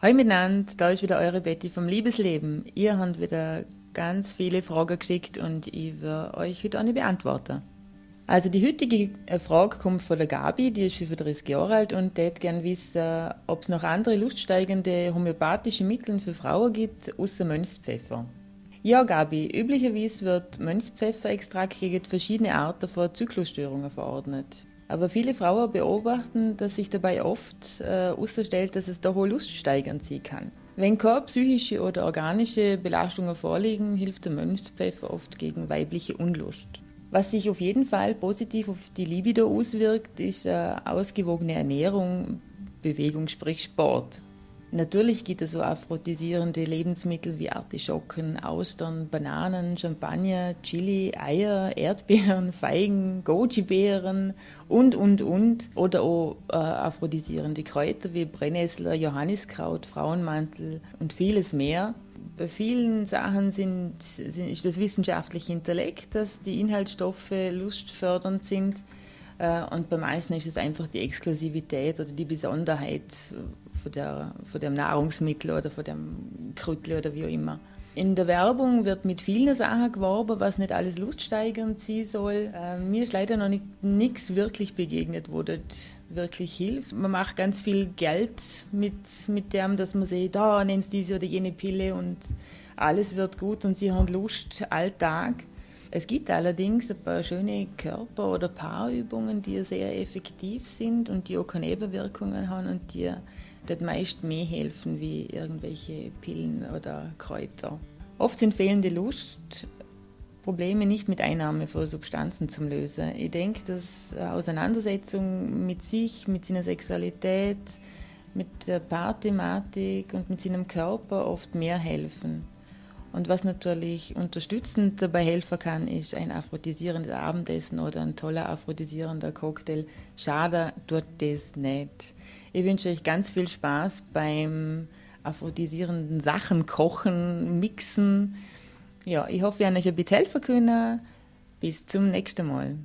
Hallo miteinander, da ist wieder eure Betty vom Liebesleben. Ihr habt wieder ganz viele Fragen geschickt und ich werde euch heute eine beantworten. Also die heutige äh, Frage kommt von der Gabi, die ist 35 Jahre alt und die gerne wissen, ob es noch andere luststeigende homöopathische Mittel für Frauen gibt, außer Mönchspfeffer. Ja, Gabi, üblicherweise wird Mönchspfefferextrakt gegen verschiedene Arten von Zyklusstörungen verordnet. Aber viele Frauen beobachten, dass sich dabei oft äh, herausstellt, dass es doch auch luststeigernd sein kann. Wenn keine psychische oder organische Belastungen vorliegen, hilft der Mönchspfeffer oft gegen weibliche Unlust. Was sich auf jeden Fall positiv auf die Libido auswirkt, ist eine ausgewogene Ernährung, Bewegung, sprich Sport. Natürlich gibt es so aphrodisierende Lebensmittel wie Artischocken, Austern, Bananen, Champagner, Chili, Eier, Erdbeeren, Feigen, Goji-Beeren und, und, und. Oder auch äh, aphrodisierende Kräuter wie Brennnessler, Johanniskraut, Frauenmantel und vieles mehr. Bei vielen Sachen sind, sind, ist das wissenschaftliche Intellekt, dass die Inhaltsstoffe lustfördernd sind. Äh, und bei manchen ist es einfach die Exklusivität oder die Besonderheit, von, der, von dem Nahrungsmittel oder von dem Krüttel oder wie auch immer. In der Werbung wird mit vielen Sachen geworben, was nicht alles luststeigernd sein soll. Äh, mir ist leider noch nichts wirklich begegnet, wo das wirklich hilft. Man macht ganz viel Geld mit, mit dem, dass man sieht, da nennst diese oder jene Pille und alles wird gut und sie haben Lust alltag. Es gibt allerdings ein paar schöne Körper- oder Paarübungen, die sehr effektiv sind und die auch keine Nebenwirkungen haben und die dort meist mehr helfen wie irgendwelche Pillen oder Kräuter. Oft sind fehlende Lust Probleme nicht mit Einnahme von Substanzen zu lösen. Ich denke, dass Auseinandersetzung mit sich, mit seiner Sexualität, mit der Paarthematik und mit seinem Körper oft mehr helfen. Und was natürlich unterstützend dabei helfen kann, ist ein aphrodisierendes Abendessen oder ein toller aphrodisierender Cocktail. Schade tut das nicht. Ich wünsche euch ganz viel Spaß beim aphrodisierenden Sachen kochen, mixen. Ja, ich hoffe, wir haben euch ein bisschen helfen können. Bis zum nächsten Mal.